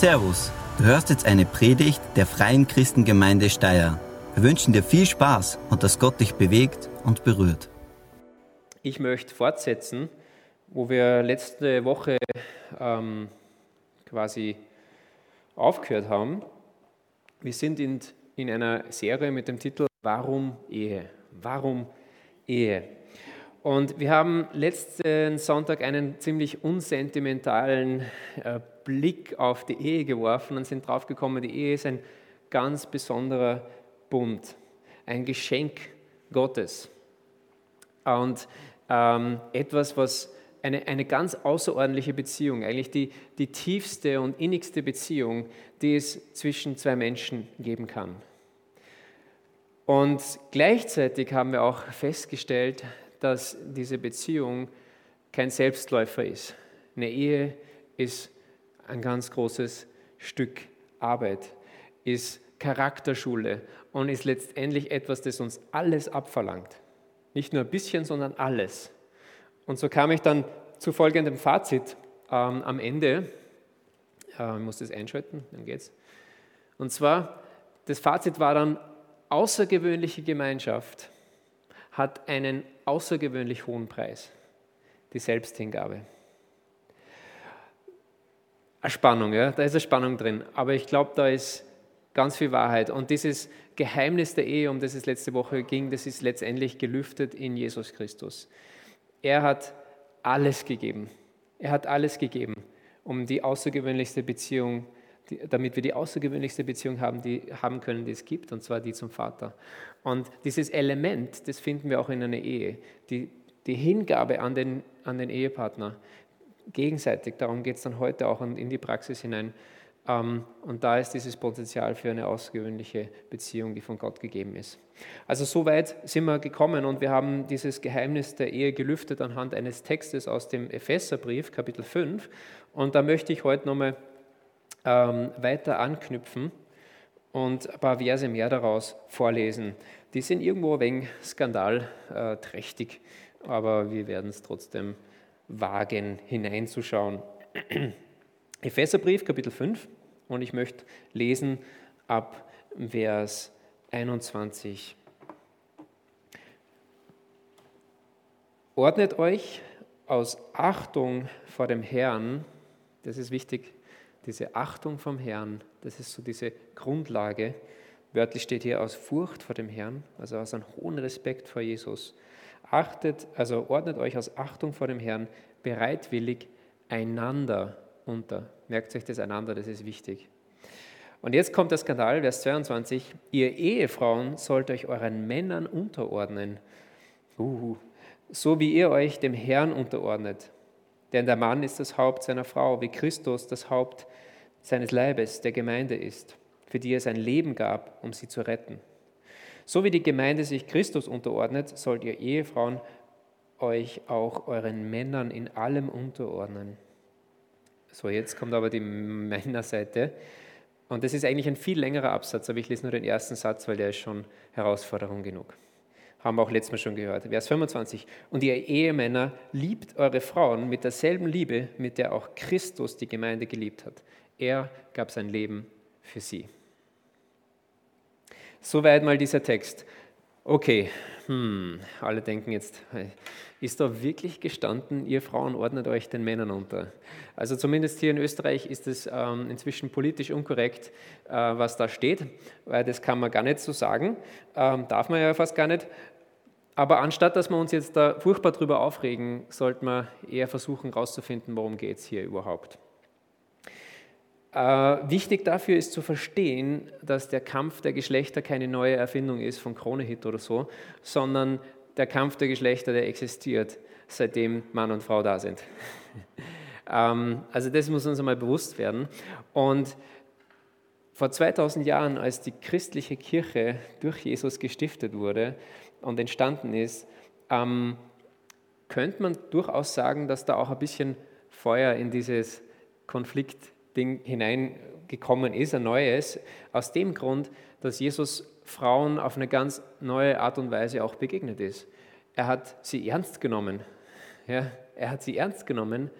Servus, du hörst jetzt eine Predigt der Freien Christengemeinde Steyr. Wir wünschen dir viel Spaß und dass Gott dich bewegt und berührt. Ich möchte fortsetzen, wo wir letzte Woche ähm, quasi aufgehört haben. Wir sind in, in einer Serie mit dem Titel Warum Ehe? Warum Ehe? Und wir haben letzten Sonntag einen ziemlich unsentimentalen äh, Blick auf die Ehe geworfen und sind draufgekommen, die Ehe ist ein ganz besonderer Bund, ein Geschenk Gottes. Und ähm, etwas, was eine, eine ganz außerordentliche Beziehung, eigentlich die, die tiefste und innigste Beziehung, die es zwischen zwei Menschen geben kann. Und gleichzeitig haben wir auch festgestellt, dass diese Beziehung kein Selbstläufer ist. Eine Ehe ist ein ganz großes Stück Arbeit, ist Charakterschule und ist letztendlich etwas, das uns alles abverlangt. Nicht nur ein bisschen, sondern alles. Und so kam ich dann zu folgendem Fazit ähm, am Ende. Äh, ich muss das einschalten, dann geht's. Und zwar, das Fazit war dann, außergewöhnliche Gemeinschaft hat einen außergewöhnlich hohen Preis, die Selbsthingabe. Eine Spannung, ja? da ist eine Spannung drin, aber ich glaube, da ist ganz viel Wahrheit. Und dieses Geheimnis der Ehe, um das es letzte Woche ging, das ist letztendlich gelüftet in Jesus Christus. Er hat alles gegeben. Er hat alles gegeben, um die außergewöhnlichste Beziehung zu die, damit wir die außergewöhnlichste Beziehung haben, die haben können, die es gibt, und zwar die zum Vater. Und dieses Element, das finden wir auch in einer Ehe, die, die Hingabe an den, an den Ehepartner, gegenseitig, darum geht es dann heute auch in die Praxis hinein. Ähm, und da ist dieses Potenzial für eine außergewöhnliche Beziehung, die von Gott gegeben ist. Also so weit sind wir gekommen und wir haben dieses Geheimnis der Ehe gelüftet anhand eines Textes aus dem Epheserbrief, Kapitel 5. Und da möchte ich heute nochmal ähm, weiter anknüpfen und ein paar Verse mehr daraus vorlesen. Die sind irgendwo ein wenig skandalträchtig, aber wir werden es trotzdem wagen, hineinzuschauen. Epheserbrief, Kapitel 5, und ich möchte lesen ab Vers 21. Ordnet euch aus Achtung vor dem Herrn, das ist wichtig, diese Achtung vom Herrn, das ist so diese Grundlage. Wörtlich steht hier aus Furcht vor dem Herrn, also aus einem hohen Respekt vor Jesus. Achtet, also ordnet euch aus Achtung vor dem Herrn bereitwillig einander unter. Merkt euch das einander, das ist wichtig. Und jetzt kommt der Skandal, Vers 22. Ihr Ehefrauen sollt euch euren Männern unterordnen, uh, so wie ihr euch dem Herrn unterordnet. Denn der Mann ist das Haupt seiner Frau, wie Christus das Haupt seines Leibes, der Gemeinde ist, für die er sein Leben gab, um sie zu retten. So wie die Gemeinde sich Christus unterordnet, sollt ihr Ehefrauen euch auch euren Männern in allem unterordnen. So, jetzt kommt aber die Männerseite. Und das ist eigentlich ein viel längerer Absatz, aber ich lese nur den ersten Satz, weil der ist schon Herausforderung genug. Haben wir auch letztes Mal schon gehört. Vers 25. Und ihr Ehemänner liebt eure Frauen mit derselben Liebe, mit der auch Christus die Gemeinde geliebt hat. Er gab sein Leben für sie. Soweit mal dieser Text. Okay, hm, alle denken jetzt, ist da wirklich gestanden, ihr Frauen ordnet euch den Männern unter? Also zumindest hier in Österreich ist es ähm, inzwischen politisch unkorrekt, äh, was da steht, weil das kann man gar nicht so sagen, ähm, darf man ja fast gar nicht. Aber anstatt dass wir uns jetzt da furchtbar drüber aufregen, sollten wir eher versuchen herauszufinden, worum geht es hier überhaupt. Äh, wichtig dafür ist zu verstehen, dass der Kampf der Geschlechter keine neue Erfindung ist von Kronehit oder so, sondern der Kampf der Geschlechter, der existiert, seitdem Mann und Frau da sind. ähm, also das muss uns einmal bewusst werden. Und vor 2000 Jahren, als die christliche Kirche durch Jesus gestiftet wurde, und entstanden ist, ähm, könnte man durchaus sagen, dass da auch ein bisschen Feuer in dieses Konfliktding hineingekommen ist, ein neues, aus dem Grund, dass Jesus Frauen auf eine ganz neue Art und Weise auch begegnet ist. Er hat sie ernst genommen. Ja, er hat sie ernst genommen.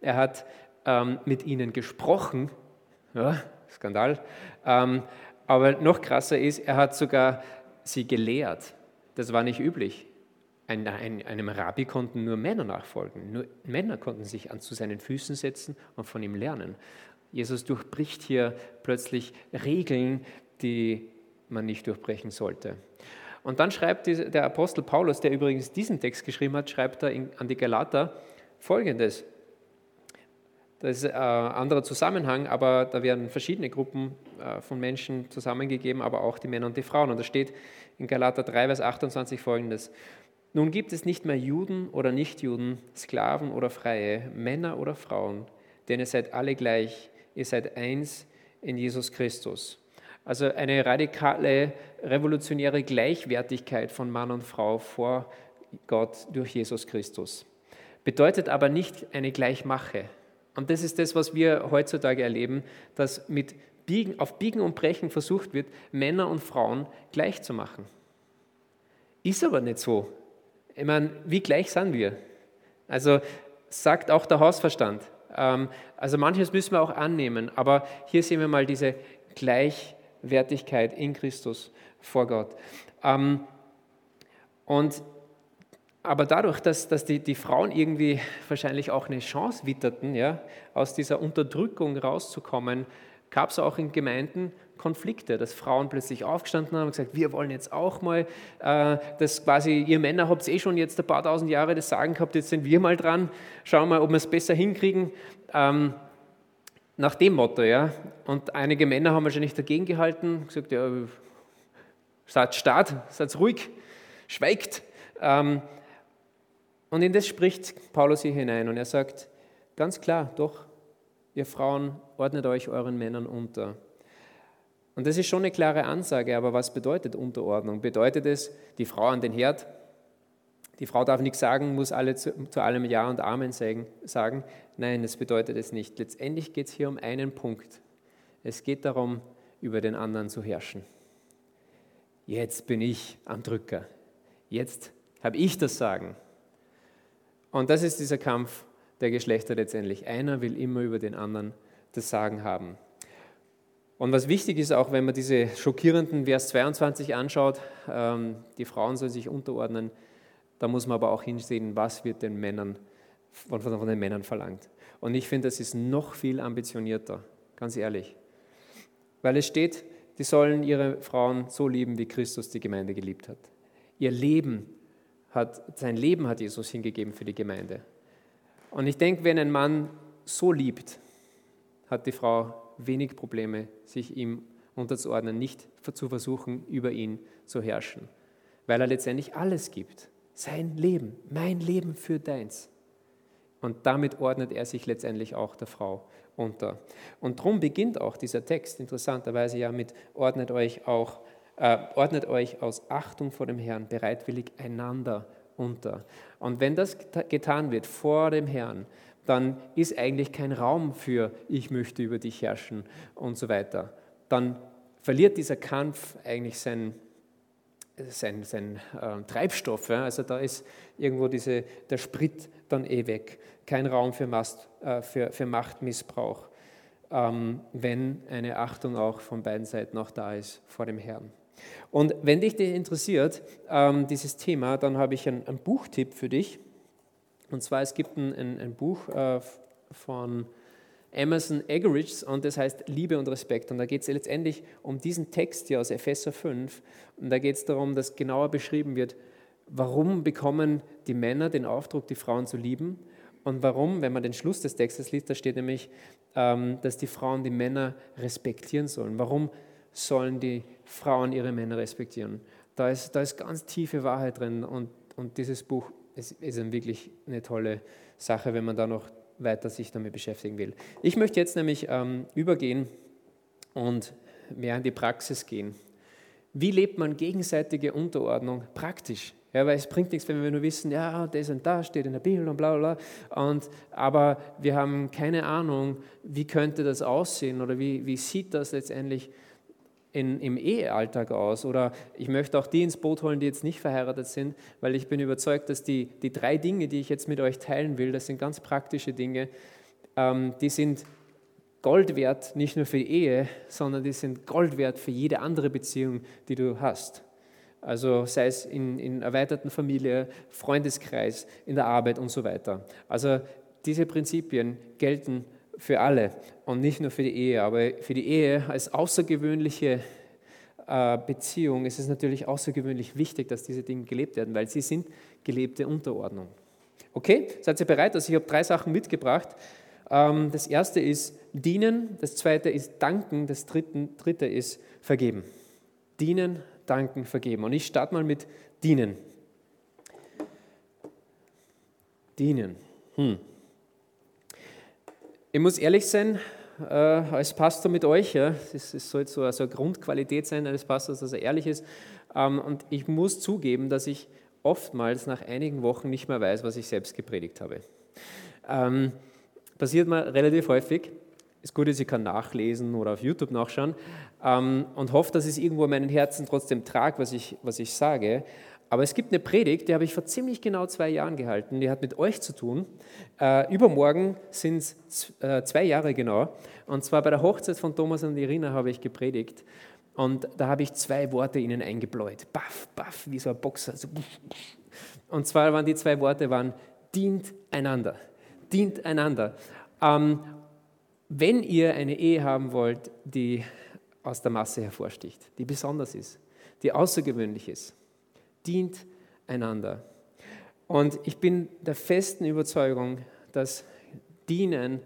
Er hat ähm, mit ihnen gesprochen. Ja, Skandal. Ähm, aber noch krasser ist, er hat sogar sie gelehrt. Das war nicht üblich. Ein, ein, einem Rabbi konnten nur Männer nachfolgen. Nur Männer konnten sich an zu seinen Füßen setzen und von ihm lernen. Jesus durchbricht hier plötzlich Regeln, die man nicht durchbrechen sollte. Und dann schreibt der Apostel Paulus, der übrigens diesen Text geschrieben hat, schreibt er an die Galater folgendes. Das ist ein anderer Zusammenhang, aber da werden verschiedene Gruppen äh, von Menschen zusammengegeben, aber auch die Männer und die Frauen. Und da steht in Galater 3, Vers 28 folgendes. Nun gibt es nicht mehr Juden oder Nichtjuden, Sklaven oder Freie, Männer oder Frauen, denn ihr seid alle gleich, ihr seid eins in Jesus Christus. Also eine radikale, revolutionäre Gleichwertigkeit von Mann und Frau vor Gott durch Jesus Christus. Bedeutet aber nicht eine Gleichmache. Und das ist das, was wir heutzutage erleben, dass mit Biegen, auf Biegen und Brechen versucht wird, Männer und Frauen gleich zu machen. Ist aber nicht so. Ich meine, wie gleich sind wir? Also sagt auch der Hausverstand. Ähm, also manches müssen wir auch annehmen, aber hier sehen wir mal diese Gleichwertigkeit in Christus vor Gott. Ähm, und aber dadurch, dass, dass die, die Frauen irgendwie wahrscheinlich auch eine Chance witterten, ja, aus dieser Unterdrückung rauszukommen, gab es auch in Gemeinden Konflikte, dass Frauen plötzlich aufgestanden haben und gesagt, wir wollen jetzt auch mal, äh, dass quasi ihr Männer habt eh schon jetzt ein paar tausend Jahre das Sagen gehabt, jetzt sind wir mal dran, schauen wir mal, ob wir es besser hinkriegen. Ähm, nach dem Motto, ja. Und einige Männer haben wahrscheinlich dagegen gehalten, gesagt, ja, seid stark, seid ruhig, schweigt. Ähm, und in das spricht Paulus hier hinein und er sagt ganz klar, doch, ihr Frauen ordnet euch euren Männern unter. Und das ist schon eine klare Ansage, aber was bedeutet Unterordnung? Bedeutet es, die Frau an den Herd? Die Frau darf nichts sagen, muss alle zu, zu allem Ja und Amen sagen. Nein, das bedeutet es nicht. Letztendlich geht es hier um einen Punkt. Es geht darum, über den anderen zu herrschen. Jetzt bin ich am Drücker. Jetzt habe ich das Sagen. Und das ist dieser Kampf der Geschlechter letztendlich. Einer will immer über den anderen das Sagen haben. Und was wichtig ist, auch wenn man diese schockierenden Vers 22 anschaut, ähm, die Frauen sollen sich unterordnen, da muss man aber auch hinsehen, was wird den Männern, von, den Männern verlangt. Und ich finde, das ist noch viel ambitionierter, ganz ehrlich. Weil es steht, die sollen ihre Frauen so lieben, wie Christus die Gemeinde geliebt hat. Ihr Leben hat, sein Leben hat Jesus hingegeben für die Gemeinde. Und ich denke, wenn ein Mann so liebt, hat die Frau wenig Probleme, sich ihm unterzuordnen, nicht zu versuchen, über ihn zu herrschen, weil er letztendlich alles gibt. Sein Leben, mein Leben für deins. Und damit ordnet er sich letztendlich auch der Frau unter. Und darum beginnt auch dieser Text interessanterweise ja mit ordnet euch auch äh, ordnet euch aus Achtung vor dem Herrn bereitwillig einander unter. Und wenn das getan wird vor dem Herrn, dann ist eigentlich kein Raum für ich möchte über dich herrschen und so weiter. Dann verliert dieser Kampf eigentlich sein, sein, sein äh, Treibstoff. Ja? Also da ist irgendwo diese, der Sprit dann eh weg. Kein Raum für, Mast, äh, für, für Machtmissbrauch, ähm, wenn eine Achtung auch von beiden Seiten noch da ist vor dem Herrn. Und wenn dich interessiert, ähm, dieses Thema, dann habe ich einen, einen, Buchtipp für dich. Und zwar, es gibt ein, ein, ein Buch äh, von Emerson Eggerichs und das heißt Liebe und Respekt. Und da geht es letztendlich um diesen Text hier aus Epheser 5. Und da geht es darum, dass genauer beschrieben wird, warum bekommen die Männer den Auftrag, die Frauen zu lieben und warum, wenn man den Schluss des Textes liest, da steht nämlich, ähm, dass die Frauen die Männer respektieren sollen. Warum sollen die Frauen ihre Männer respektieren. Da ist, da ist ganz tiefe Wahrheit drin und, und dieses Buch ist, ist wirklich eine tolle Sache, wenn man da noch weiter sich damit beschäftigen will. Ich möchte jetzt nämlich ähm, übergehen und mehr in die Praxis gehen. Wie lebt man gegenseitige Unterordnung praktisch? Ja, weil es bringt nichts, wenn wir nur wissen, ja, das und das steht in der Bibel und bla bla bla. Und, aber wir haben keine Ahnung, wie könnte das aussehen oder wie, wie sieht das letztendlich aus in, im Ehealltag aus? Oder ich möchte auch die ins Boot holen, die jetzt nicht verheiratet sind, weil ich bin überzeugt, dass die, die drei Dinge, die ich jetzt mit euch teilen will, das sind ganz praktische Dinge, ähm, die sind Gold wert, nicht nur für die Ehe, sondern die sind Gold wert für jede andere Beziehung, die du hast. Also sei es in, in erweiterten Familie, Freundeskreis, in der Arbeit und so weiter. Also diese Prinzipien gelten für alle und nicht nur für die Ehe. Aber für die Ehe als außergewöhnliche äh, Beziehung ist es natürlich außergewöhnlich wichtig, dass diese Dinge gelebt werden, weil sie sind gelebte Unterordnung. Okay, seid ihr bereit? Also ich habe drei Sachen mitgebracht. Ähm, das erste ist dienen, das zweite ist danken, das dritte ist vergeben. Dienen, danken, vergeben. Und ich starte mal mit dienen. Dienen. Hm. Ich muss ehrlich sein, äh, als Pastor mit euch, ja, es sollte so eine Grundqualität sein eines Pastors, dass er ehrlich ist. Ähm, und ich muss zugeben, dass ich oftmals nach einigen Wochen nicht mehr weiß, was ich selbst gepredigt habe. Ähm, passiert mir relativ häufig. Das Gute ist, ich kann nachlesen oder auf YouTube nachschauen ähm, und hoffe, dass es irgendwo in meinem Herzen trotzdem tragt, was ich, was ich sage. Aber es gibt eine Predigt, die habe ich vor ziemlich genau zwei Jahren gehalten, die hat mit euch zu tun. Äh, übermorgen sind es äh, zwei Jahre genau. Und zwar bei der Hochzeit von Thomas und Irina habe ich gepredigt. Und da habe ich zwei Worte ihnen eingebläut. Baff, baff, wie so ein Boxer. Und zwar waren die zwei Worte, waren, dient einander. Dient einander. Ähm, wenn ihr eine Ehe haben wollt, die aus der Masse hervorsticht, die besonders ist, die außergewöhnlich ist, dient einander. Und ich bin der festen Überzeugung, dass Dienen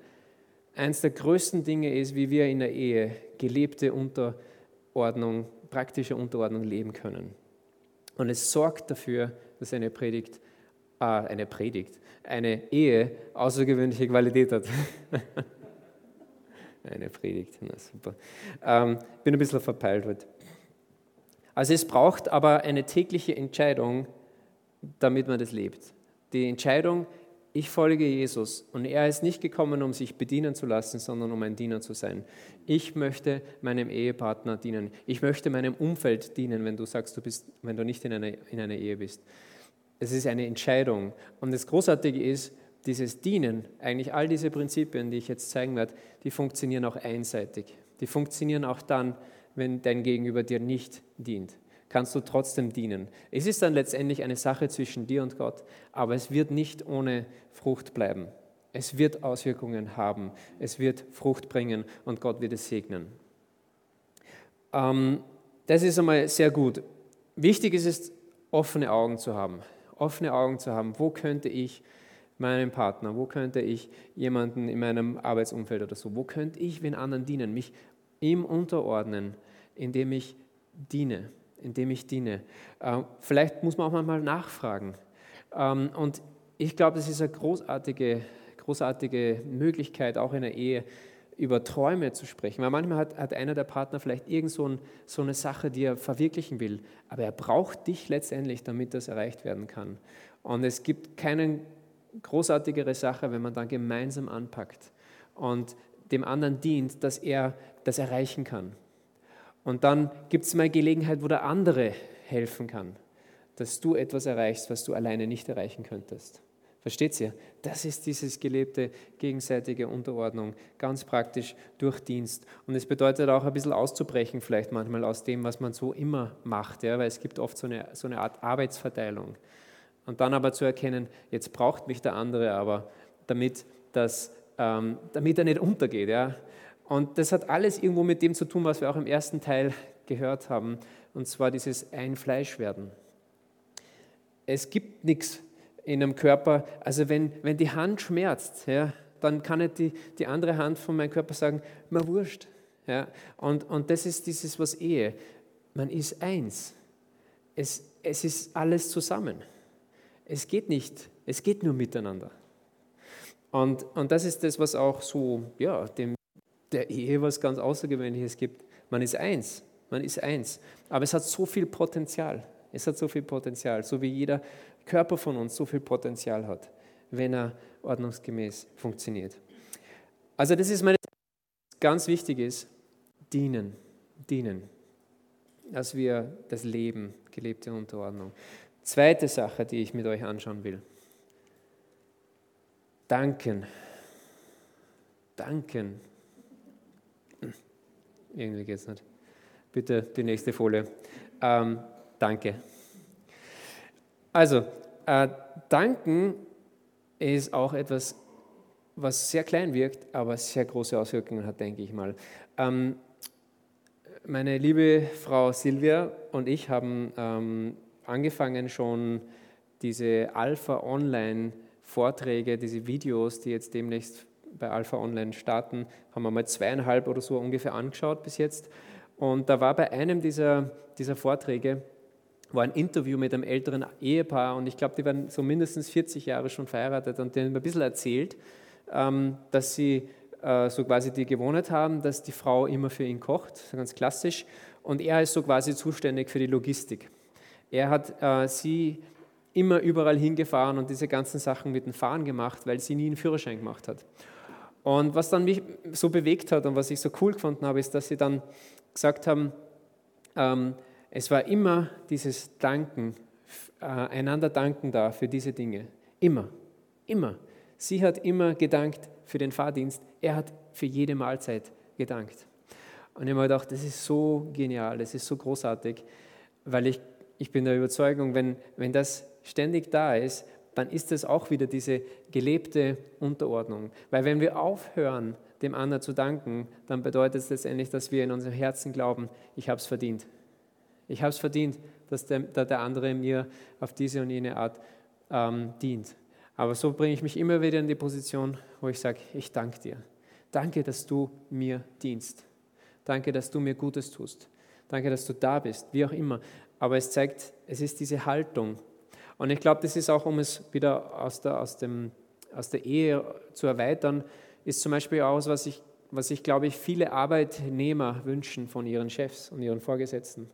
eines der größten Dinge ist, wie wir in der Ehe gelebte Unterordnung, praktische Unterordnung leben können. Und es sorgt dafür, dass eine Predigt, äh, eine Predigt, eine Ehe außergewöhnliche Qualität hat. eine Predigt, na super. Ähm, bin ein bisschen verpeilt heute. Also es braucht aber eine tägliche Entscheidung, damit man das lebt. Die Entscheidung, ich folge Jesus und er ist nicht gekommen, um sich bedienen zu lassen, sondern um ein Diener zu sein. Ich möchte meinem Ehepartner dienen. Ich möchte meinem Umfeld dienen, wenn du sagst, du bist, wenn du nicht in einer, in einer Ehe bist. Es ist eine Entscheidung. Und das Großartige ist, dieses Dienen, eigentlich all diese Prinzipien, die ich jetzt zeigen werde, die funktionieren auch einseitig. Die funktionieren auch dann, wenn dein Gegenüber dir nicht dient. Kannst du trotzdem dienen. Es ist dann letztendlich eine Sache zwischen dir und Gott, aber es wird nicht ohne Frucht bleiben. Es wird Auswirkungen haben. Es wird Frucht bringen und Gott wird es segnen. Ähm, das ist einmal sehr gut. Wichtig ist es, offene Augen zu haben. Offene Augen zu haben. Wo könnte ich meinem Partner, wo könnte ich jemanden in meinem Arbeitsumfeld oder so, wo könnte ich den anderen dienen, mich ihm unterordnen, indem ich diene, indem ich diene. Äh, vielleicht muss man auch mal nachfragen. Ähm, und ich glaube, das ist eine großartige, großartige Möglichkeit, auch in der Ehe über Träume zu sprechen. Weil manchmal hat, hat einer der Partner vielleicht irgend so, ein, so eine Sache, die er verwirklichen will, aber er braucht dich letztendlich, damit das erreicht werden kann. Und es gibt keine großartigere Sache, wenn man dann gemeinsam anpackt und dem anderen dient, dass er das erreichen kann. Und dann gibt es mal Gelegenheit, wo der andere helfen kann, dass du etwas erreichst, was du alleine nicht erreichen könntest. Versteht ihr? Das ist dieses gelebte gegenseitige Unterordnung, ganz praktisch durch Dienst. Und es bedeutet auch ein bisschen auszubrechen, vielleicht manchmal aus dem, was man so immer macht, ja, weil es gibt oft so eine, so eine Art Arbeitsverteilung. Und dann aber zu erkennen, jetzt braucht mich der andere aber, damit, das, damit er nicht untergeht. Ja. Und das hat alles irgendwo mit dem zu tun, was wir auch im ersten Teil gehört haben, und zwar dieses Ein-Fleisch-Werden. Es gibt nichts in einem Körper, also wenn, wenn die Hand schmerzt, ja, dann kann nicht die, die andere Hand von meinem Körper sagen, mir wurscht. Ja. Und, und das ist dieses, was Ehe, man ist eins. Es, es ist alles zusammen. Es geht nicht, es geht nur miteinander. Und, und das ist das, was auch so ja, dem der Ehe was ganz Außergewöhnliches gibt. Man ist eins, man ist eins. Aber es hat so viel Potenzial. Es hat so viel Potenzial, so wie jeder Körper von uns so viel Potenzial hat, wenn er ordnungsgemäß funktioniert. Also das ist meine ganz wichtig ist, dienen, dienen, dass wir das Leben, gelebte Unterordnung. Zweite Sache, die ich mit euch anschauen will. Danken. Danken Irgendwie geht es nicht. Bitte die nächste Folie. Ähm, danke. Also, äh, danken ist auch etwas, was sehr klein wirkt, aber sehr große Auswirkungen hat, denke ich mal. Ähm, meine liebe Frau Silvia und ich haben ähm, angefangen schon diese Alpha Online Vorträge, diese Videos, die jetzt demnächst bei Alpha Online starten, haben wir mal zweieinhalb oder so ungefähr angeschaut bis jetzt. Und da war bei einem dieser, dieser Vorträge war ein Interview mit einem älteren Ehepaar und ich glaube, die waren so mindestens 40 Jahre schon verheiratet und die haben ein bisschen erzählt, ähm, dass sie äh, so quasi die Gewohnheit haben, dass die Frau immer für ihn kocht, ganz klassisch, und er ist so quasi zuständig für die Logistik. Er hat äh, sie immer überall hingefahren und diese ganzen Sachen mit dem Fahren gemacht, weil sie nie einen Führerschein gemacht hat. Und was dann mich so bewegt hat und was ich so cool gefunden habe, ist, dass sie dann gesagt haben, ähm, es war immer dieses Danken, äh, einander danken da für diese Dinge. Immer, immer. Sie hat immer gedankt für den Fahrdienst, er hat für jede Mahlzeit gedankt. Und ich habe mir gedacht, das ist so genial, das ist so großartig, weil ich, ich bin der Überzeugung, wenn, wenn das ständig da ist, dann ist es auch wieder diese gelebte Unterordnung. Weil wenn wir aufhören, dem anderen zu danken, dann bedeutet es letztendlich, dass wir in unserem Herzen glauben, ich habe es verdient. Ich habe es verdient, dass der, der, andere mir auf diese und jene Art ähm, dient. Aber so bringe ich mich immer wieder in die Position, wo ich sage, ich danke dir. Danke, dass du mir dienst. Danke, dass du mir Gutes tust. Danke, dass du da bist, wie auch immer. Aber es zeigt, es ist diese Haltung. Und ich glaube, das ist auch, um es wieder aus der, aus, dem, aus der Ehe zu erweitern, ist zum Beispiel auch, was ich, was ich glaube ich, viele Arbeitnehmer wünschen von ihren Chefs und ihren Vorgesetzten.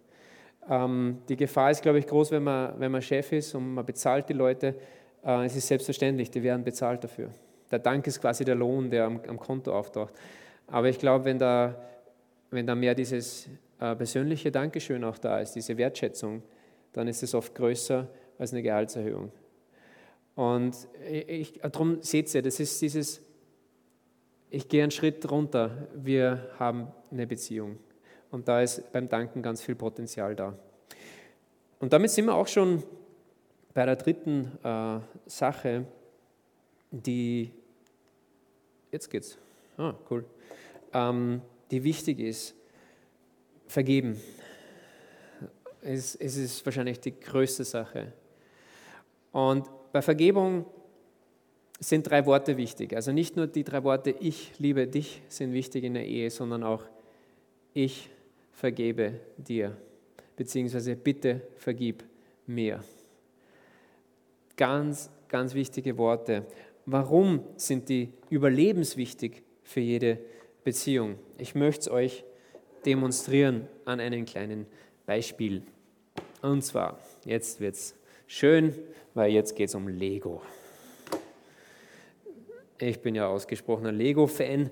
Ähm, die Gefahr ist, glaube ich, groß, wenn man, wenn man Chef ist und man bezahlt die Leute. Äh, es ist selbstverständlich, die werden bezahlt dafür. Der Dank ist quasi der Lohn, der am, am Konto auftaucht. Aber ich glaube, wenn da, wenn da mehr dieses äh, persönliche Dankeschön auch da ist, diese Wertschätzung, dann ist es oft größer als eine Gehaltserhöhung. Und ich, darum seht ihr, das ist dieses, ich gehe einen Schritt runter, wir haben eine Beziehung. Und da ist beim Danken ganz viel Potenzial da. Und damit sind wir auch schon bei der dritten äh, Sache, die, jetzt geht's, ah, cool, ähm, die wichtig ist, vergeben. Es, es ist wahrscheinlich die größte Sache. Und bei Vergebung sind drei Worte wichtig. Also nicht nur die drei Worte Ich liebe dich sind wichtig in der Ehe, sondern auch Ich vergebe dir, beziehungsweise bitte vergib mir. Ganz, ganz wichtige Worte. Warum sind die überlebenswichtig für jede Beziehung? Ich möchte es euch demonstrieren an einem kleinen Beispiel. Und zwar, jetzt wird es schön, weil jetzt geht es um Lego. Ich bin ja ausgesprochener Lego-Fan.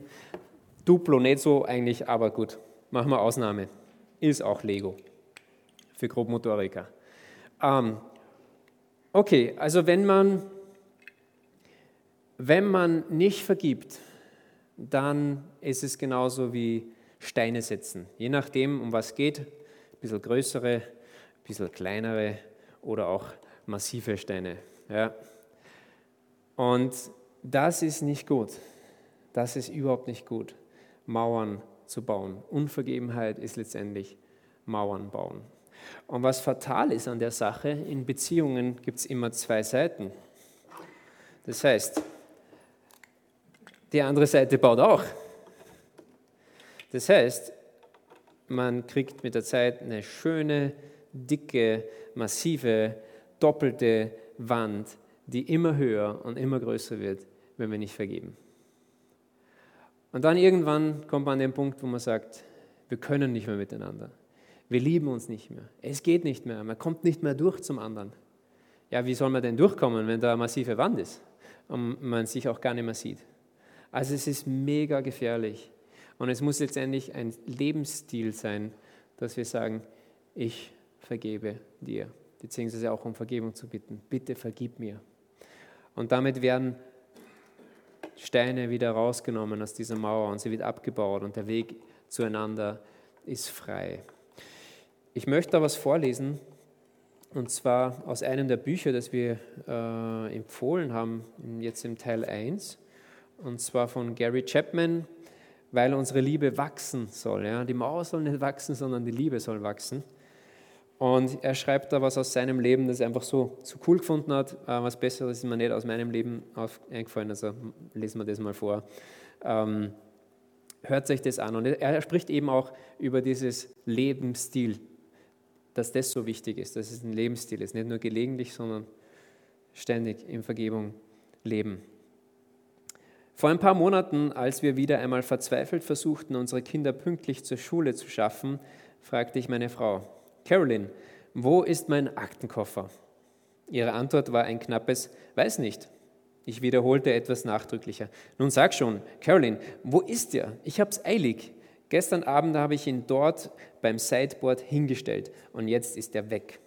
Duplo nicht so eigentlich, aber gut. Machen wir Ausnahme. Ist auch Lego für Grobmotoriker. Ähm, okay, also wenn man, wenn man nicht vergibt, dann ist es genauso wie Steine setzen. Je nachdem, um was geht, ein bisschen größere, ein bisschen kleinere oder auch massive Steine. Ja. Und das ist nicht gut. Das ist überhaupt nicht gut. Mauern zu bauen. Unvergebenheit ist letztendlich Mauern bauen. Und was fatal ist an der Sache, in Beziehungen gibt es immer zwei Seiten. Das heißt, die andere Seite baut auch. Das heißt, man kriegt mit der Zeit eine schöne, dicke, massive, doppelte Wand, die immer höher und immer größer wird, wenn wir nicht vergeben. Und dann irgendwann kommt man an den Punkt, wo man sagt, wir können nicht mehr miteinander. Wir lieben uns nicht mehr. Es geht nicht mehr. Man kommt nicht mehr durch zum anderen. Ja, wie soll man denn durchkommen, wenn da eine massive Wand ist und man sich auch gar nicht mehr sieht? Also es ist mega gefährlich. Und es muss letztendlich ein Lebensstil sein, dass wir sagen, ich vergebe dir, beziehungsweise auch um Vergebung zu bitten. Bitte vergib mir. Und damit werden Steine wieder rausgenommen aus dieser Mauer und sie wird abgebaut und der Weg zueinander ist frei. Ich möchte da was vorlesen, und zwar aus einem der Bücher, das wir äh, empfohlen haben, jetzt im Teil 1, und zwar von Gary Chapman, weil unsere Liebe wachsen soll. Ja? Die Mauer soll nicht wachsen, sondern die Liebe soll wachsen. Und er schreibt da was aus seinem Leben, das er einfach so, so cool gefunden hat. Äh, was Besseres ist mir nicht aus meinem Leben eingefallen, also lesen wir das mal vor. Ähm, hört sich das an. Und er spricht eben auch über dieses Lebensstil, dass das so wichtig ist, dass es ein Lebensstil ist, nicht nur gelegentlich, sondern ständig in Vergebung leben. Vor ein paar Monaten, als wir wieder einmal verzweifelt versuchten, unsere Kinder pünktlich zur Schule zu schaffen, fragte ich meine Frau, Carolyn, wo ist mein Aktenkoffer? Ihre Antwort war ein knappes Weiß nicht. Ich wiederholte etwas nachdrücklicher. Nun sag schon, Carolyn, wo ist er? Ich hab's eilig. Gestern Abend habe ich ihn dort beim Sideboard hingestellt und jetzt ist er weg.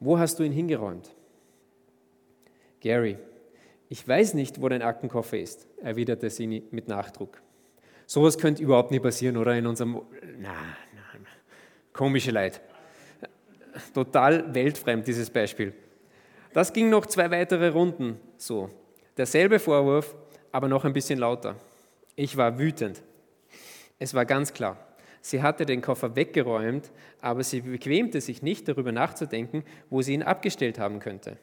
Wo hast du ihn hingeräumt? Gary, ich weiß nicht, wo dein Aktenkoffer ist, erwiderte sie mit Nachdruck. Sowas könnte überhaupt nicht passieren, oder? In unserem. Na, na, komische Leid. Total weltfremd, dieses Beispiel. Das ging noch zwei weitere Runden so. Derselbe Vorwurf, aber noch ein bisschen lauter. Ich war wütend. Es war ganz klar. Sie hatte den Koffer weggeräumt, aber sie bequemte sich nicht, darüber nachzudenken, wo sie ihn abgestellt haben könnte.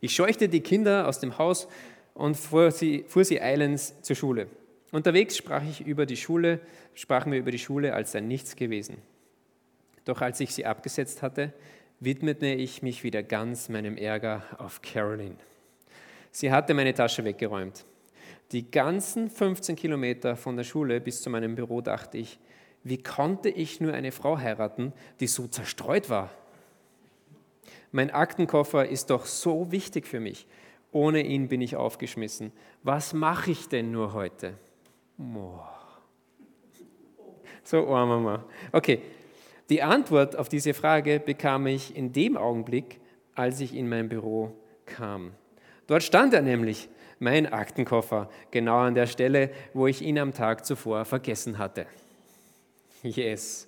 Ich scheuchte die Kinder aus dem Haus und fuhr sie, fuhr sie eilends zur Schule. Unterwegs sprach ich über die Schule, sprachen wir über die Schule, als sei nichts gewesen. Doch als ich sie abgesetzt hatte, widmete ich mich wieder ganz meinem Ärger auf Caroline. Sie hatte meine Tasche weggeräumt. Die ganzen 15 Kilometer von der Schule bis zu meinem Büro dachte ich, wie konnte ich nur eine Frau heiraten, die so zerstreut war? Mein Aktenkoffer ist doch so wichtig für mich. Ohne ihn bin ich aufgeschmissen. Was mache ich denn nur heute? Oh. So, oh Mama. Okay, die Antwort auf diese Frage bekam ich in dem Augenblick, als ich in mein Büro kam. Dort stand er nämlich, mein Aktenkoffer, genau an der Stelle, wo ich ihn am Tag zuvor vergessen hatte. Yes.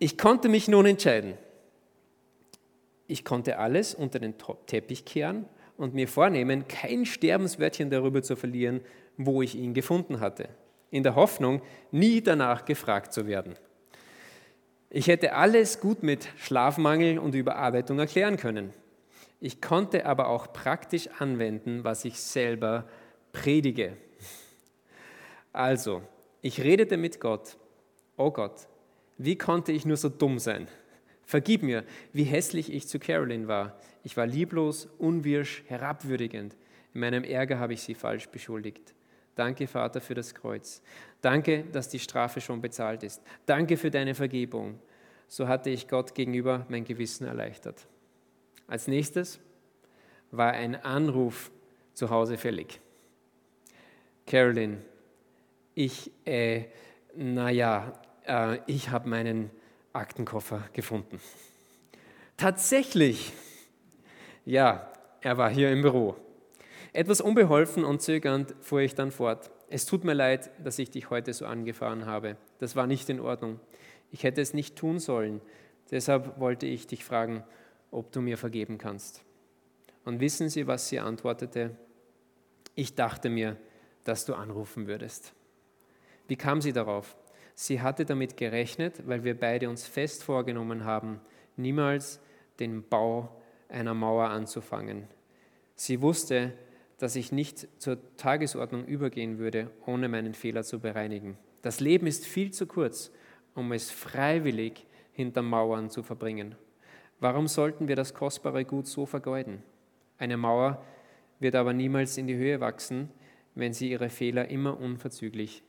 Ich konnte mich nun entscheiden. Ich konnte alles unter den Teppich kehren und mir vornehmen, kein Sterbenswörtchen darüber zu verlieren, wo ich ihn gefunden hatte, in der Hoffnung, nie danach gefragt zu werden. Ich hätte alles gut mit Schlafmangel und Überarbeitung erklären können. Ich konnte aber auch praktisch anwenden, was ich selber predige. Also, ich redete mit Gott. Oh Gott, wie konnte ich nur so dumm sein? Vergib mir, wie hässlich ich zu Carolyn war. Ich war lieblos, unwirsch, herabwürdigend. In meinem Ärger habe ich sie falsch beschuldigt. Danke, Vater, für das Kreuz. Danke, dass die Strafe schon bezahlt ist. Danke für deine Vergebung. So hatte ich Gott gegenüber mein Gewissen erleichtert. Als nächstes war ein Anruf zu Hause fällig. Carolyn, ich, äh, naja, äh, ich habe meinen Aktenkoffer gefunden. Tatsächlich, ja, er war hier im Büro. Etwas unbeholfen und zögernd fuhr ich dann fort. Es tut mir leid, dass ich dich heute so angefahren habe. Das war nicht in Ordnung. Ich hätte es nicht tun sollen. Deshalb wollte ich dich fragen, ob du mir vergeben kannst. Und wissen Sie, was sie antwortete? Ich dachte mir, dass du anrufen würdest. Wie kam sie darauf? Sie hatte damit gerechnet, weil wir beide uns fest vorgenommen haben, niemals den Bau einer Mauer anzufangen. Sie wusste, dass ich nicht zur Tagesordnung übergehen würde, ohne meinen Fehler zu bereinigen. Das Leben ist viel zu kurz, um es freiwillig hinter Mauern zu verbringen. Warum sollten wir das kostbare Gut so vergeuden? Eine Mauer wird aber niemals in die Höhe wachsen, wenn sie ihre Fehler immer unverzüglich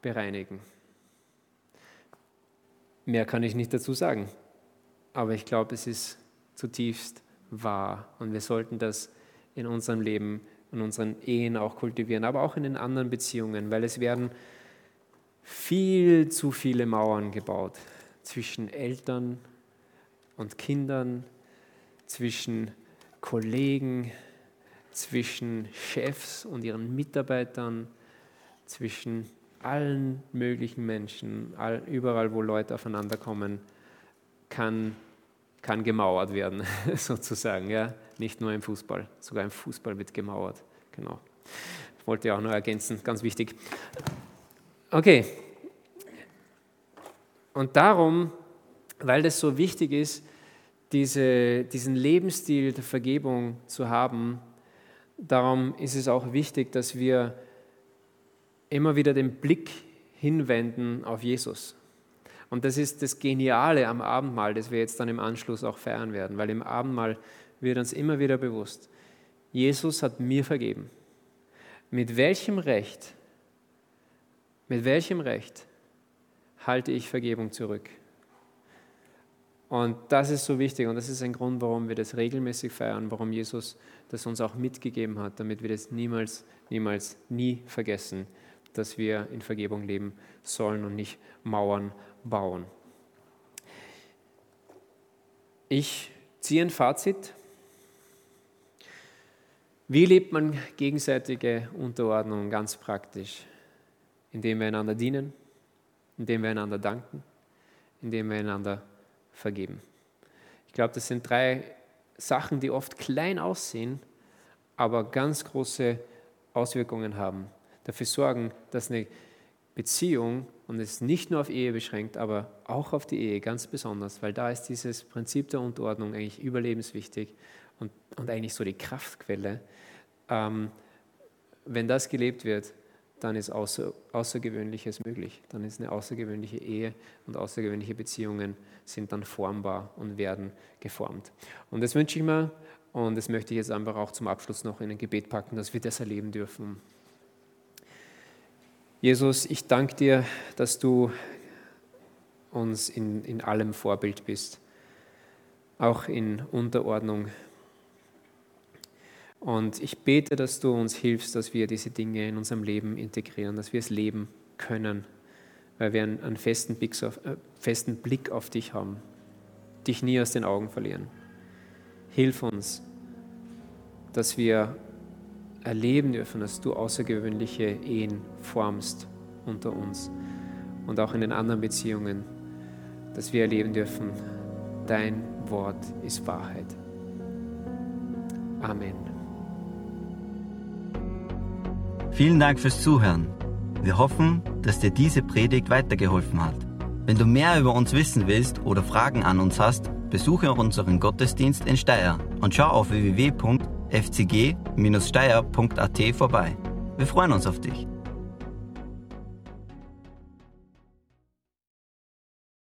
bereinigen. Mehr kann ich nicht dazu sagen, aber ich glaube, es ist zutiefst wahr und wir sollten das in unserem Leben, in unseren Ehen auch kultivieren, aber auch in den anderen Beziehungen, weil es werden viel zu viele Mauern gebaut zwischen Eltern und Kindern, zwischen Kollegen, zwischen Chefs und ihren Mitarbeitern, zwischen allen möglichen Menschen, all, überall, wo Leute aufeinander kommen, kann, kann gemauert werden, sozusagen. Ja? Nicht nur im Fußball, sogar im Fußball wird gemauert. Genau. Ich wollte ja auch noch ergänzen, ganz wichtig. Okay. Und darum, weil das so wichtig ist, diese, diesen Lebensstil der Vergebung zu haben, darum ist es auch wichtig, dass wir immer wieder den Blick hinwenden auf Jesus. Und das ist das Geniale am Abendmahl, das wir jetzt dann im Anschluss auch feiern werden, weil im Abendmahl wird uns immer wieder bewusst, Jesus hat mir vergeben. Mit welchem Recht, mit welchem Recht halte ich Vergebung zurück? Und das ist so wichtig und das ist ein Grund, warum wir das regelmäßig feiern, warum Jesus das uns auch mitgegeben hat, damit wir das niemals, niemals, nie vergessen, dass wir in Vergebung leben sollen und nicht Mauern bauen. Ich ziehe ein Fazit. Wie lebt man gegenseitige Unterordnung ganz praktisch? Indem wir einander dienen, indem wir einander danken, indem wir einander vergeben. Ich glaube, das sind drei Sachen, die oft klein aussehen, aber ganz große Auswirkungen haben dafür sorgen, dass eine Beziehung, und es ist nicht nur auf Ehe beschränkt, aber auch auf die Ehe ganz besonders, weil da ist dieses Prinzip der Unterordnung eigentlich überlebenswichtig und, und eigentlich so die Kraftquelle. Ähm, wenn das gelebt wird, dann ist Außer, Außergewöhnliches möglich. Dann ist eine außergewöhnliche Ehe und außergewöhnliche Beziehungen sind dann formbar und werden geformt. Und das wünsche ich mir und das möchte ich jetzt einfach auch zum Abschluss noch in ein Gebet packen, dass wir das erleben dürfen. Jesus, ich danke dir, dass du uns in, in allem Vorbild bist, auch in Unterordnung. Und ich bete, dass du uns hilfst, dass wir diese Dinge in unserem Leben integrieren, dass wir es leben können, weil wir einen, einen festen, Blick auf, äh, festen Blick auf dich haben, dich nie aus den Augen verlieren. Hilf uns, dass wir erleben dürfen, dass du außergewöhnliche Ehen formst unter uns und auch in den anderen Beziehungen, dass wir erleben dürfen, dein Wort ist Wahrheit. Amen. Vielen Dank fürs Zuhören. Wir hoffen, dass dir diese Predigt weitergeholfen hat. Wenn du mehr über uns wissen willst oder Fragen an uns hast, besuche unseren Gottesdienst in Steyr und schau auf www fcg-steier.at vorbei. Wir freuen uns auf dich.